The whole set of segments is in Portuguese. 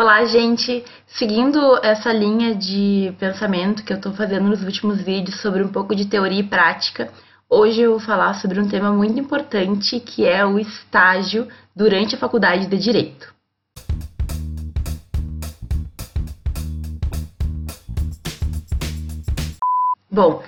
Olá, gente! Seguindo essa linha de pensamento que eu estou fazendo nos últimos vídeos sobre um pouco de teoria e prática, hoje eu vou falar sobre um tema muito importante que é o estágio durante a faculdade de Direito. Bom,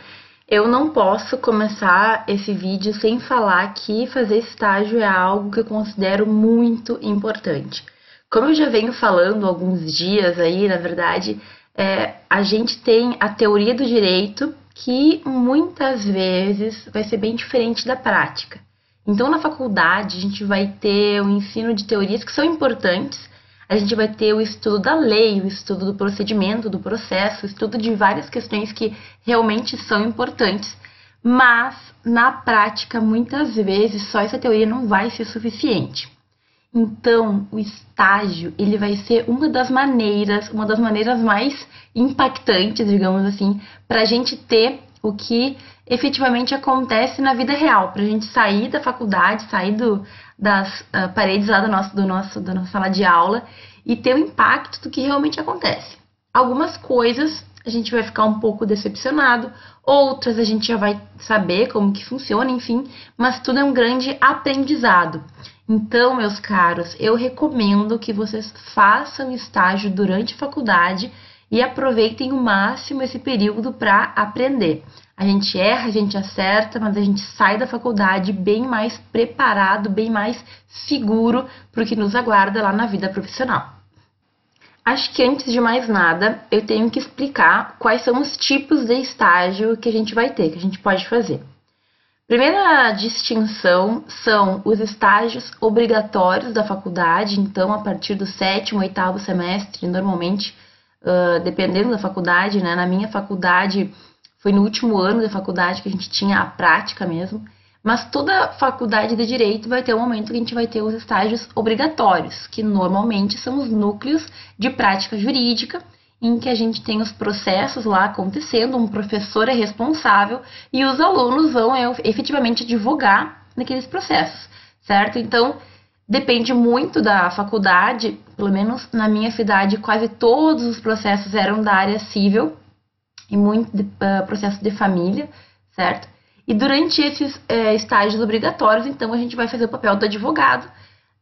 eu não posso começar esse vídeo sem falar que fazer estágio é algo que eu considero muito importante. Como eu já venho falando alguns dias aí, na verdade, é, a gente tem a teoria do direito que muitas vezes vai ser bem diferente da prática. Então, na faculdade, a gente vai ter o ensino de teorias que são importantes, a gente vai ter o estudo da lei, o estudo do procedimento, do processo, o estudo de várias questões que realmente são importantes, mas na prática, muitas vezes, só essa teoria não vai ser suficiente. Então, o estágio, ele vai ser uma das maneiras, uma das maneiras mais impactantes, digamos assim, para a gente ter o que efetivamente acontece na vida real, para a gente sair da faculdade, sair do, das uh, paredes lá do nosso, do nosso, da nossa sala de aula e ter o impacto do que realmente acontece. Algumas coisas a gente vai ficar um pouco decepcionado, outras a gente já vai saber como que funciona, enfim, mas tudo é um grande aprendizado. Então, meus caros, eu recomendo que vocês façam estágio durante a faculdade e aproveitem o máximo esse período para aprender. A gente erra, a gente acerta, mas a gente sai da faculdade bem mais preparado, bem mais seguro para o que nos aguarda lá na vida profissional. Acho que antes de mais nada, eu tenho que explicar quais são os tipos de estágio que a gente vai ter, que a gente pode fazer. Primeira distinção são os estágios obrigatórios da faculdade, então a partir do sétimo, oitavo semestre, normalmente, uh, dependendo da faculdade, né? Na minha faculdade, foi no último ano da faculdade que a gente tinha a prática mesmo, mas toda faculdade de direito vai ter um momento que a gente vai ter os estágios obrigatórios, que normalmente são os núcleos de prática jurídica em que a gente tem os processos lá acontecendo, um professor é responsável e os alunos vão é, efetivamente advogar naqueles processos, certo? Então, depende muito da faculdade, pelo menos na minha cidade, quase todos os processos eram da área civil e muito de, uh, processo de família, certo? E durante esses uh, estágios obrigatórios, então, a gente vai fazer o papel do advogado,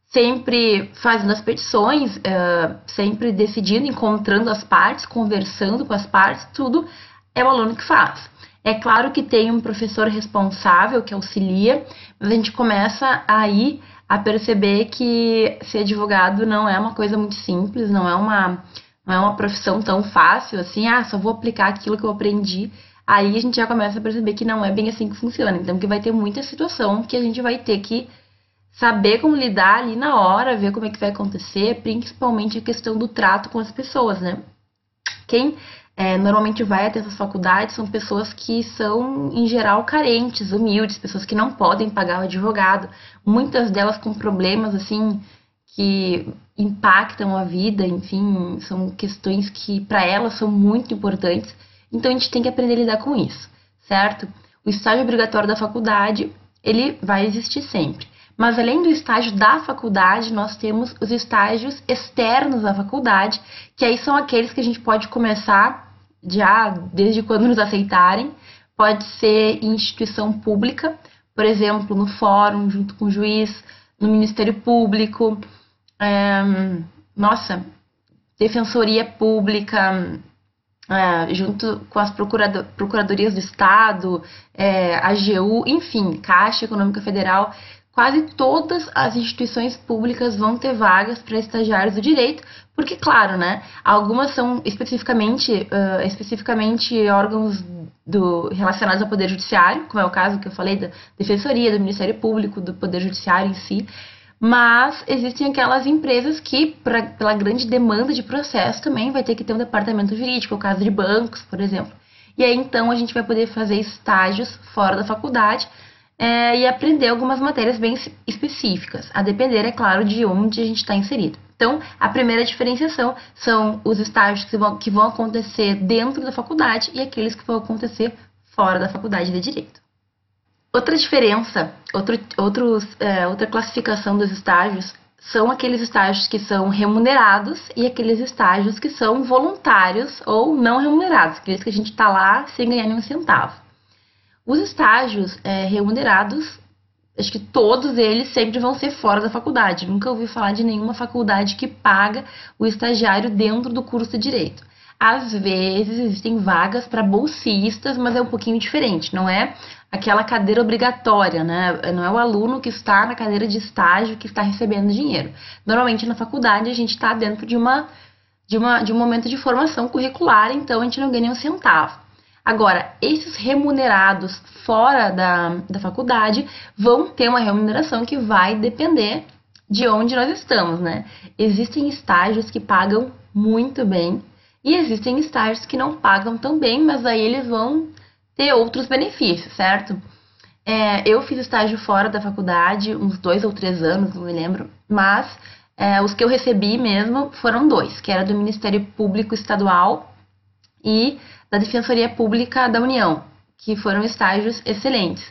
sempre fazendo as petições, uh, sempre decidindo, encontrando as partes, conversando com as partes, tudo é o aluno que faz. É claro que tem um professor responsável que auxilia, mas a gente começa aí a perceber que ser advogado não é uma coisa muito simples, não é uma, não é uma profissão tão fácil assim, ah, só vou aplicar aquilo que eu aprendi. Aí a gente já começa a perceber que não é bem assim que funciona. Então que vai ter muita situação que a gente vai ter que saber como lidar ali na hora, ver como é que vai acontecer, principalmente a questão do trato com as pessoas, né? Quem é, normalmente vai até essas faculdades são pessoas que são, em geral, carentes, humildes, pessoas que não podem pagar o advogado, muitas delas com problemas, assim, que impactam a vida, enfim, são questões que para elas são muito importantes, então a gente tem que aprender a lidar com isso, certo? O estágio obrigatório da faculdade, ele vai existir sempre. Mas além do estágio da faculdade, nós temos os estágios externos da faculdade, que aí são aqueles que a gente pode começar já desde quando nos aceitarem. Pode ser em instituição pública, por exemplo, no fórum, junto com o juiz, no Ministério Público, é, nossa, Defensoria Pública, é, junto com as procurador, procuradorias do Estado, é, AGU, enfim, Caixa Econômica Federal quase todas as instituições públicas vão ter vagas para estagiários do direito, porque, claro, né, algumas são especificamente, uh, especificamente órgãos do, relacionados ao Poder Judiciário, como é o caso que eu falei da Defensoria, do Ministério Público, do Poder Judiciário em si, mas existem aquelas empresas que, pra, pela grande demanda de processo, também vai ter que ter um departamento jurídico, o caso de bancos, por exemplo. E aí, então, a gente vai poder fazer estágios fora da faculdade, é, e aprender algumas matérias bem específicas, a depender, é claro, de onde a gente está inserido. Então, a primeira diferenciação são os estágios que vão, que vão acontecer dentro da faculdade e aqueles que vão acontecer fora da faculdade de Direito. Outra diferença, outro, outros, é, outra classificação dos estágios são aqueles estágios que são remunerados e aqueles estágios que são voluntários ou não remunerados, aqueles que a gente está lá sem ganhar nenhum centavo. Os estágios é, remunerados, acho que todos eles sempre vão ser fora da faculdade. Nunca ouvi falar de nenhuma faculdade que paga o estagiário dentro do curso de direito. Às vezes existem vagas para bolsistas, mas é um pouquinho diferente, não é aquela cadeira obrigatória, né? Não é o aluno que está na cadeira de estágio que está recebendo dinheiro. Normalmente na faculdade a gente está dentro de uma, de uma de um momento de formação curricular, então a gente não ganha nenhum centavo. Agora, esses remunerados fora da, da faculdade vão ter uma remuneração que vai depender de onde nós estamos, né? Existem estágios que pagam muito bem e existem estágios que não pagam tão bem, mas aí eles vão ter outros benefícios, certo? É, eu fiz estágio fora da faculdade, uns dois ou três anos, não me lembro, mas é, os que eu recebi mesmo foram dois, que era do Ministério Público Estadual e da Defensoria Pública da União, que foram estágios excelentes,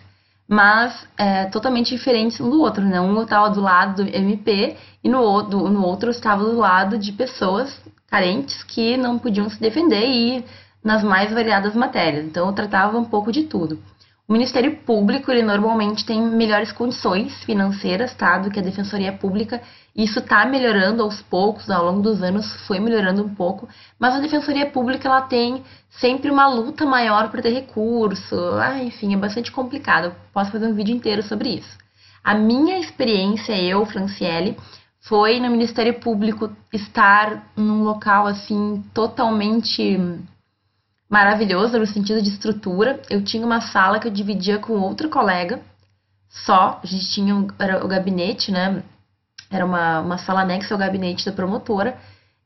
mas é, totalmente diferentes um do outro, né? Um estava do lado do MP e no outro, no outro estava do lado de pessoas carentes que não podiam se defender e nas mais variadas matérias. Então, eu tratava um pouco de tudo. O Ministério Público, ele normalmente tem melhores condições financeiras, tá, do que a Defensoria Pública. Isso está melhorando aos poucos, ao longo dos anos foi melhorando um pouco, mas a Defensoria Pública ela tem sempre uma luta maior para ter recurso. Ah, enfim, é bastante complicado. Posso fazer um vídeo inteiro sobre isso. A minha experiência, eu, Franciele, foi no Ministério Público estar num local assim totalmente maravilhoso no sentido de estrutura. Eu tinha uma sala que eu dividia com outro colega só. A gente tinha um, era o gabinete, né? Era uma, uma sala anexa ao gabinete da promotora,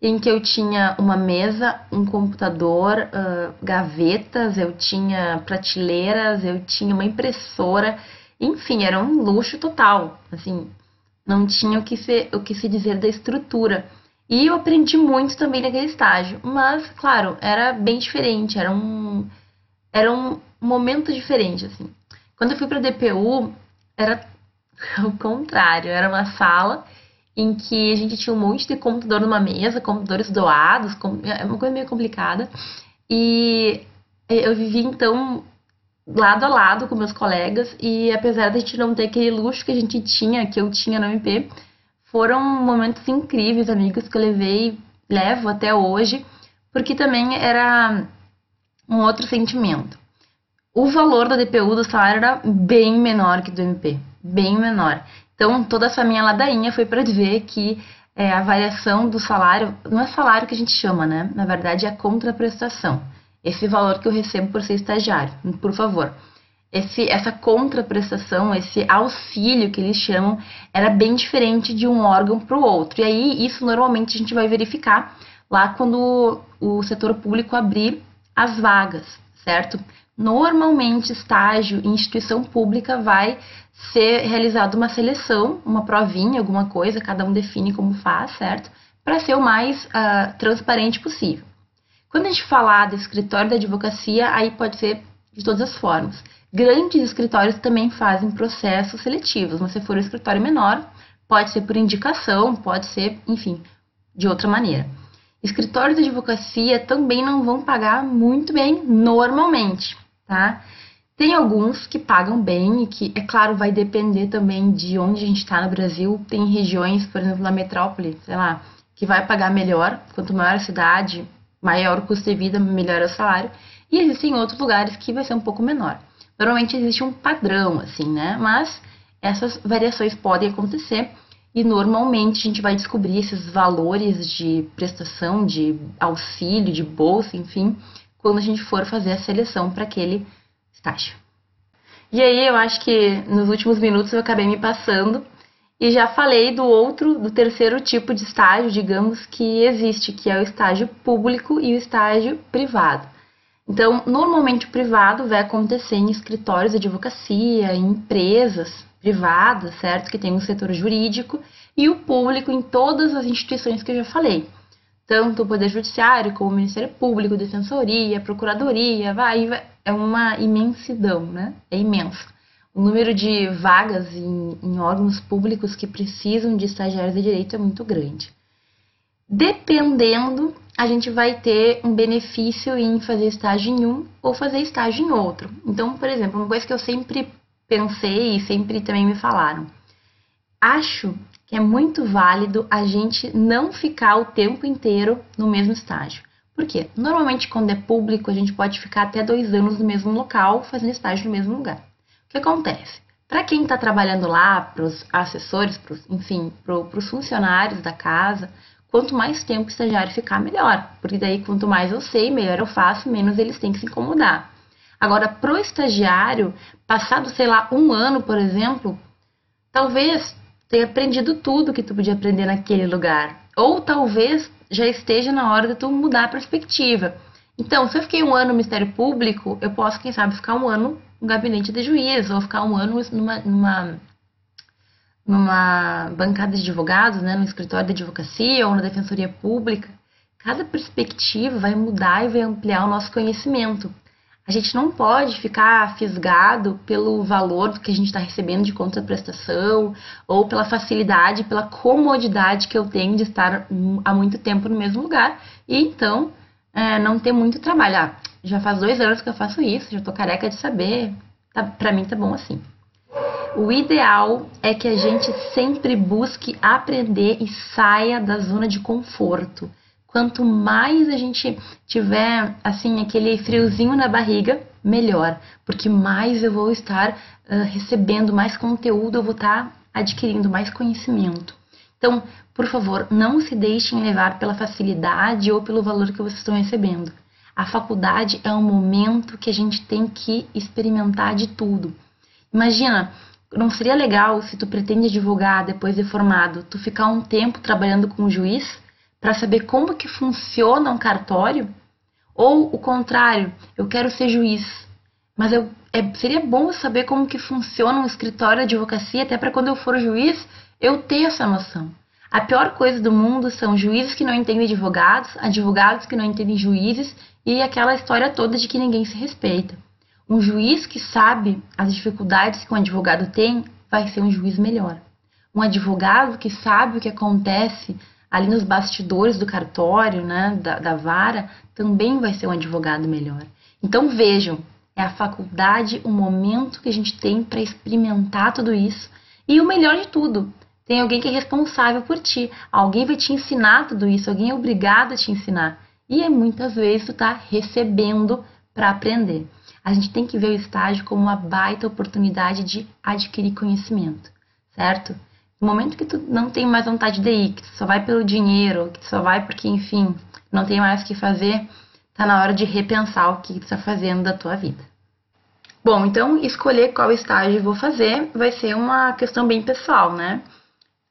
em que eu tinha uma mesa, um computador, uh, gavetas, eu tinha prateleiras, eu tinha uma impressora. Enfim, era um luxo total. Assim, não tinha o que se, o que se dizer da estrutura. E eu aprendi muito também naquele estágio, mas, claro, era bem diferente, era um, era um momento diferente, assim. Quando eu fui para DPU, era o contrário, era uma sala em que a gente tinha um monte de computador numa mesa, computadores doados, é uma coisa meio complicada. E eu vivi, então, lado a lado com meus colegas, e apesar de a gente não ter aquele luxo que a gente tinha, que eu tinha no MP, foram momentos incríveis, amigos, que eu levei, levo até hoje, porque também era um outro sentimento. O valor da DPU do salário era bem menor que do MP, bem menor. Então, toda essa minha ladainha foi para dizer que é, a variação do salário, não é salário que a gente chama, né? Na verdade, é a contraprestação esse valor que eu recebo por ser estagiário, por favor. Esse, essa contraprestação, esse auxílio que eles chamam, era bem diferente de um órgão para o outro. E aí, isso normalmente a gente vai verificar lá quando o setor público abrir as vagas, certo? Normalmente, estágio em instituição pública vai ser realizada uma seleção, uma provinha, alguma coisa, cada um define como faz, certo? Para ser o mais uh, transparente possível. Quando a gente falar do escritório da advocacia, aí pode ser de todas as formas. Grandes escritórios também fazem processos seletivos, mas se for um escritório menor, pode ser por indicação, pode ser, enfim, de outra maneira. Escritórios de advocacia também não vão pagar muito bem normalmente, tá? Tem alguns que pagam bem e que, é claro, vai depender também de onde a gente está no Brasil. Tem regiões, por exemplo, na metrópole, sei lá, que vai pagar melhor. Quanto maior a cidade, maior o custo de vida, melhor o salário. E existem outros lugares que vai ser um pouco menor. Normalmente existe um padrão, assim, né? Mas essas variações podem acontecer e normalmente a gente vai descobrir esses valores de prestação, de auxílio, de bolsa, enfim, quando a gente for fazer a seleção para aquele estágio. E aí eu acho que nos últimos minutos eu acabei me passando e já falei do outro, do terceiro tipo de estágio, digamos, que existe, que é o estágio público e o estágio privado. Então, normalmente o privado vai acontecer em escritórios de advocacia, em empresas privadas, certo? Que tem um setor jurídico, e o público em todas as instituições que eu já falei. Tanto o Poder Judiciário, como o Ministério Público, Defensoria, Procuradoria, vai, vai é uma imensidão, né? É imenso. o número de vagas em, em órgãos públicos que precisam de estagiários de direito é muito grande. Dependendo, a gente vai ter um benefício em fazer estágio em um ou fazer estágio em outro. Então, por exemplo, uma coisa que eu sempre pensei e sempre também me falaram. Acho que é muito válido a gente não ficar o tempo inteiro no mesmo estágio. Por quê? Normalmente, quando é público, a gente pode ficar até dois anos no mesmo local, fazendo estágio no mesmo lugar. O que acontece? Para quem está trabalhando lá, para os assessores, pros, enfim, para os funcionários da casa, quanto mais tempo o estagiário ficar, melhor. Porque daí, quanto mais eu sei, melhor eu faço, menos eles têm que se incomodar. Agora, pro estagiário, passado, sei lá, um ano, por exemplo, talvez tenha aprendido tudo que tu podia aprender naquele lugar. Ou talvez já esteja na hora de tu mudar a perspectiva. Então, se eu fiquei um ano no Ministério Público, eu posso, quem sabe, ficar um ano no gabinete de juiz, ou ficar um ano numa, numa, numa bancada de advogados, né, no escritório de advocacia ou na defensoria pública. Cada perspectiva vai mudar e vai ampliar o nosso conhecimento. A gente não pode ficar fisgado pelo valor que a gente está recebendo de contraprestação ou pela facilidade, pela comodidade que eu tenho de estar há muito tempo no mesmo lugar e então é, não ter muito trabalho. Ah, já faz dois anos que eu faço isso, já estou careca de saber, tá, para mim tá bom assim. O ideal é que a gente sempre busque aprender e saia da zona de conforto. Quanto mais a gente tiver assim aquele friozinho na barriga, melhor, porque mais eu vou estar uh, recebendo mais conteúdo, eu vou estar adquirindo mais conhecimento. Então, por favor, não se deixem levar pela facilidade ou pelo valor que vocês estão recebendo. A faculdade é um momento que a gente tem que experimentar de tudo. Imagina, não seria legal se tu pretende advogar depois de formado, tu ficar um tempo trabalhando com o juiz para saber como que funciona um cartório? Ou o contrário, eu quero ser juiz, mas eu, é, seria bom saber como que funciona um escritório de advocacia, até para quando eu for juiz, eu ter essa noção. A pior coisa do mundo são juízes que não entendem advogados, advogados que não entendem juízes e aquela história toda de que ninguém se respeita. Um juiz que sabe as dificuldades que um advogado tem vai ser um juiz melhor. Um advogado que sabe o que acontece ali nos bastidores do cartório, né, da, da vara, também vai ser um advogado melhor. Então vejam, é a faculdade o momento que a gente tem para experimentar tudo isso. E o melhor de tudo, tem alguém que é responsável por ti. Alguém vai te ensinar tudo isso, alguém é obrigado a te ensinar. E é muitas vezes tu tá recebendo para aprender. A gente tem que ver o estágio como uma baita oportunidade de adquirir conhecimento, certo? No momento que tu não tem mais vontade de ir, que tu só vai pelo dinheiro, que tu só vai porque, enfim, não tem mais o que fazer, tá na hora de repensar o que tu tá fazendo da tua vida. Bom, então escolher qual estágio vou fazer vai ser uma questão bem pessoal, né?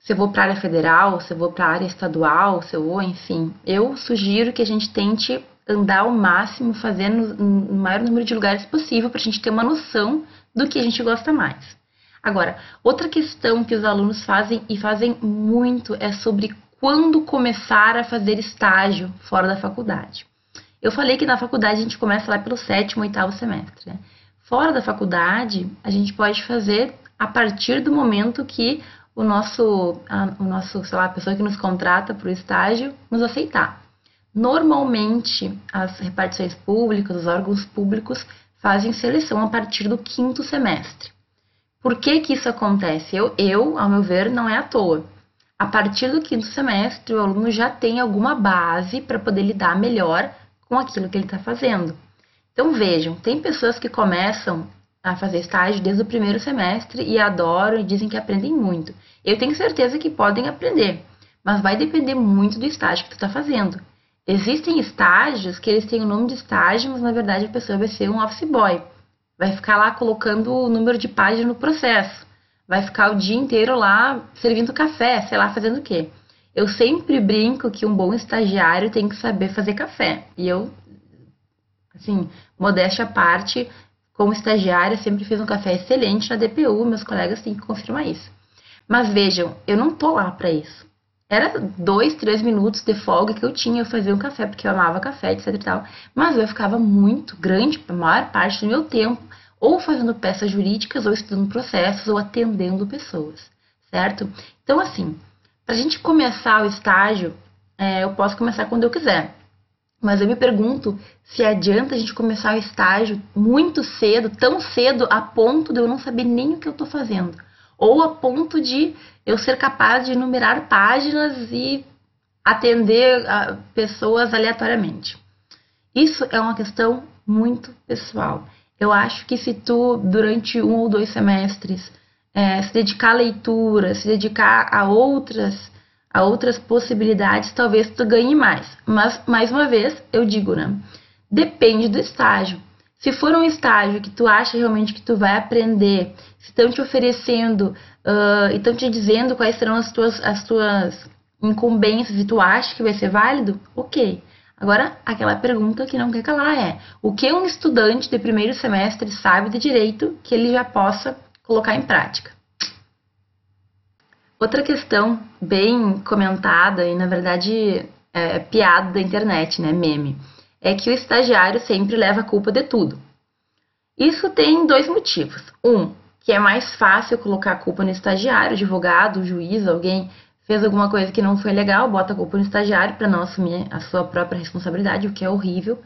se eu vou para a área federal, se eu vou para a área estadual, se eu vou, enfim. Eu sugiro que a gente tente andar ao máximo, fazendo o maior número de lugares possível para a gente ter uma noção do que a gente gosta mais. Agora, outra questão que os alunos fazem e fazem muito é sobre quando começar a fazer estágio fora da faculdade. Eu falei que na faculdade a gente começa lá pelo sétimo, oitavo semestre. Né? Fora da faculdade, a gente pode fazer a partir do momento que o nosso, a, o nosso, sei lá, a pessoa que nos contrata para o estágio nos aceitar. Normalmente, as repartições públicas, os órgãos públicos fazem seleção a partir do quinto semestre. Por que que isso acontece? Eu, eu, ao meu ver, não é à toa. A partir do quinto semestre, o aluno já tem alguma base para poder lidar melhor com aquilo que ele está fazendo. Então vejam, tem pessoas que começam a fazer estágio desde o primeiro semestre e adoram e dizem que aprendem muito. Eu tenho certeza que podem aprender, mas vai depender muito do estágio que tu está fazendo. Existem estágios que eles têm o nome de estágio, mas na verdade a pessoa vai ser um office boy. Vai ficar lá colocando o número de página no processo. Vai ficar o dia inteiro lá servindo café, sei lá, fazendo o quê. Eu sempre brinco que um bom estagiário tem que saber fazer café. E eu, assim, modéstia à parte, como estagiária, sempre fiz um café excelente na DPU, meus colegas têm que confirmar isso. Mas vejam, eu não tô lá para isso. Era dois, três minutos de folga que eu tinha, eu fazia um café, porque eu amava café, etc e tal. Mas eu ficava muito grande, a maior parte do meu tempo, ou fazendo peças jurídicas, ou estudando processos, ou atendendo pessoas, certo? Então, assim, para a gente começar o estágio, é, eu posso começar quando eu quiser. Mas eu me pergunto se adianta a gente começar o estágio muito cedo, tão cedo, a ponto de eu não saber nem o que eu estou fazendo. Ou a ponto de eu ser capaz de enumerar páginas e atender pessoas aleatoriamente. Isso é uma questão muito pessoal. Eu acho que se tu, durante um ou dois semestres, é, se dedicar à leitura, se dedicar a outras a outras possibilidades, talvez tu ganhe mais. Mas, mais uma vez, eu digo, né? Depende do estágio. Se for um estágio que tu acha realmente que tu vai aprender, estão te oferecendo uh, e estão te dizendo quais serão as tuas, as tuas incumbências e tu acha que vai ser válido, ok. Agora, aquela pergunta que não quer calar é: o que um estudante de primeiro semestre sabe de direito que ele já possa colocar em prática? Outra questão bem comentada e na verdade é, é piada da internet, né, meme, é que o estagiário sempre leva a culpa de tudo. Isso tem dois motivos. Um, que é mais fácil colocar a culpa no estagiário, advogado, juiz, alguém fez alguma coisa que não foi legal, bota a culpa no estagiário para não assumir a sua própria responsabilidade, o que é horrível.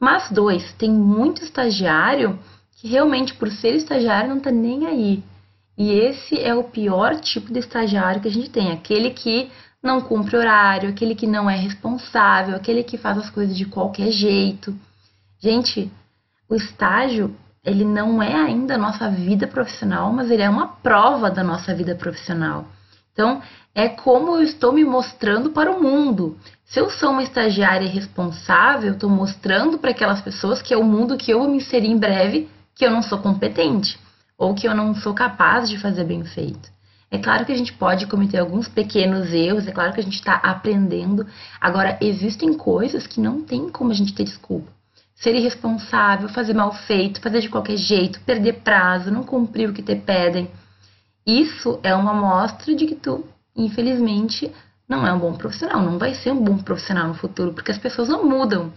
Mas dois, tem muito estagiário que realmente por ser estagiário não tá nem aí. E esse é o pior tipo de estagiário que a gente tem, aquele que não cumpre horário, aquele que não é responsável, aquele que faz as coisas de qualquer jeito. Gente, o estágio, ele não é ainda a nossa vida profissional, mas ele é uma prova da nossa vida profissional. Então, é como eu estou me mostrando para o mundo. Se eu sou uma estagiária responsável, estou mostrando para aquelas pessoas que é o mundo que eu vou me inserir em breve, que eu não sou competente ou que eu não sou capaz de fazer bem feito. É claro que a gente pode cometer alguns pequenos erros, é claro que a gente está aprendendo. Agora, existem coisas que não tem como a gente ter desculpa. Ser irresponsável, fazer mal feito, fazer de qualquer jeito, perder prazo, não cumprir o que te pedem. Isso é uma amostra de que tu, infelizmente, não é um bom profissional, não vai ser um bom profissional no futuro, porque as pessoas não mudam.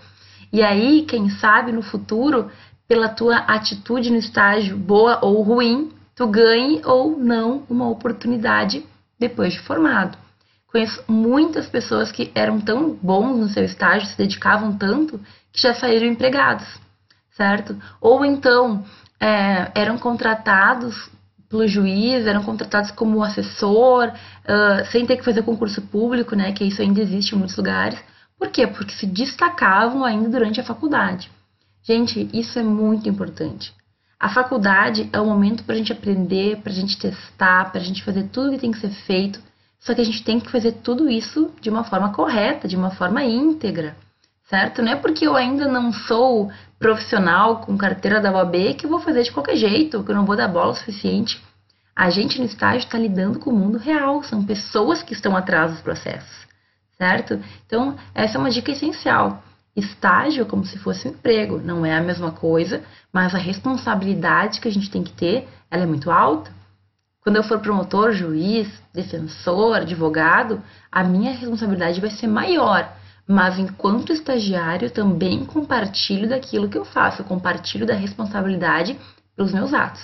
E aí, quem sabe no futuro, pela tua atitude no estágio, boa ou ruim, tu ganhe ou não uma oportunidade depois de formado. Conheço muitas pessoas que eram tão bons no seu estágio, se dedicavam tanto, que já saíram empregados, certo? Ou então é, eram contratados pelo juiz, eram contratados como assessor, uh, sem ter que fazer concurso público, né? Que isso ainda existe em muitos lugares. Por quê? Porque se destacavam ainda durante a faculdade. Gente, isso é muito importante. A faculdade é o momento para a gente aprender, para a gente testar, para a gente fazer tudo que tem que ser feito. Só que a gente tem que fazer tudo isso de uma forma correta, de uma forma íntegra, certo? Não é porque eu ainda não sou profissional com carteira da OAB que eu vou fazer de qualquer jeito, que eu não vou dar bola o suficiente. A gente no estágio está lidando com o mundo real, são pessoas que estão atrás dos processos, certo? Então, essa é uma dica essencial. Estágio é como se fosse um emprego, não é a mesma coisa, mas a responsabilidade que a gente tem que ter, ela é muito alta. Quando eu for promotor, juiz, defensor, advogado, a minha responsabilidade vai ser maior. Mas enquanto estagiário, também compartilho daquilo que eu faço, compartilho da responsabilidade pelos meus atos.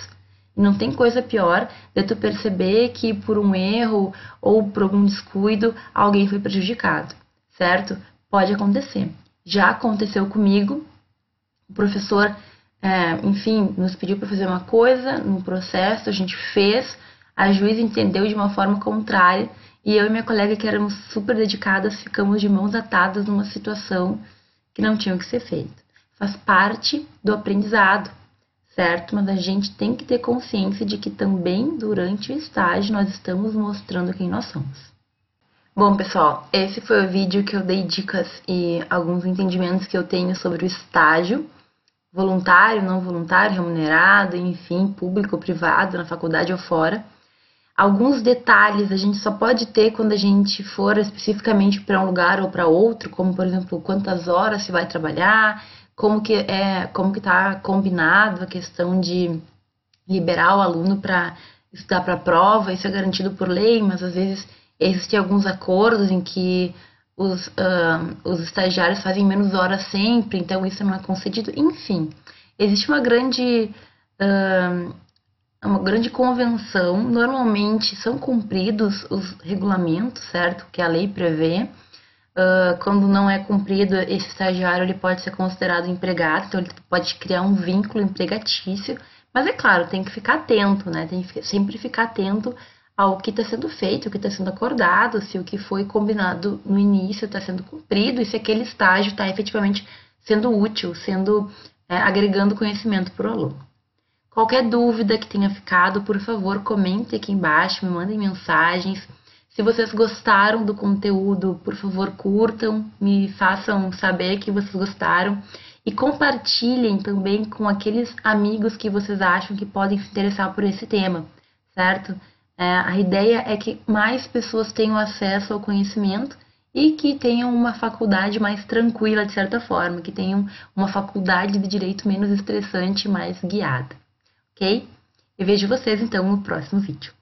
Não tem coisa pior de tu perceber que por um erro ou por algum descuido alguém foi prejudicado, certo? Pode acontecer já aconteceu comigo. O professor, é, enfim, nos pediu para fazer uma coisa no processo, a gente fez, a juíza entendeu de uma forma contrária e eu e minha colega, que éramos super dedicadas, ficamos de mãos atadas numa situação que não tinha que ser feito. Faz parte do aprendizado, certo? Mas a gente tem que ter consciência de que também durante o estágio nós estamos mostrando quem nós somos. Bom, pessoal, esse foi o vídeo que eu dei dicas e alguns entendimentos que eu tenho sobre o estágio voluntário, não voluntário, remunerado, enfim, público, privado, na faculdade ou fora. Alguns detalhes a gente só pode ter quando a gente for especificamente para um lugar ou para outro, como por exemplo, quantas horas se vai trabalhar, como que é, como que está combinado a questão de liberar o aluno para estudar para a prova, isso é garantido por lei, mas às vezes Existem alguns acordos em que os, uh, os estagiários fazem menos horas sempre, então isso não é concedido. Enfim, existe uma grande uh, uma grande convenção. Normalmente são cumpridos os regulamentos, certo? Que a lei prevê. Uh, quando não é cumprido, esse estagiário ele pode ser considerado empregado, então ele pode criar um vínculo empregatício. Mas é claro, tem que ficar atento, né? Tem que sempre ficar atento ao que está sendo feito, o que está sendo acordado, se o que foi combinado no início está sendo cumprido e se aquele estágio está efetivamente sendo útil, sendo é, agregando conhecimento para o aluno. Qualquer dúvida que tenha ficado, por favor, comente aqui embaixo, me mandem mensagens. Se vocês gostaram do conteúdo, por favor, curtam, me façam saber que vocês gostaram e compartilhem também com aqueles amigos que vocês acham que podem se interessar por esse tema, certo? É, a ideia é que mais pessoas tenham acesso ao conhecimento e que tenham uma faculdade mais tranquila, de certa forma, que tenham uma faculdade de direito menos estressante, mais guiada, ok? Eu vejo vocês então no próximo vídeo.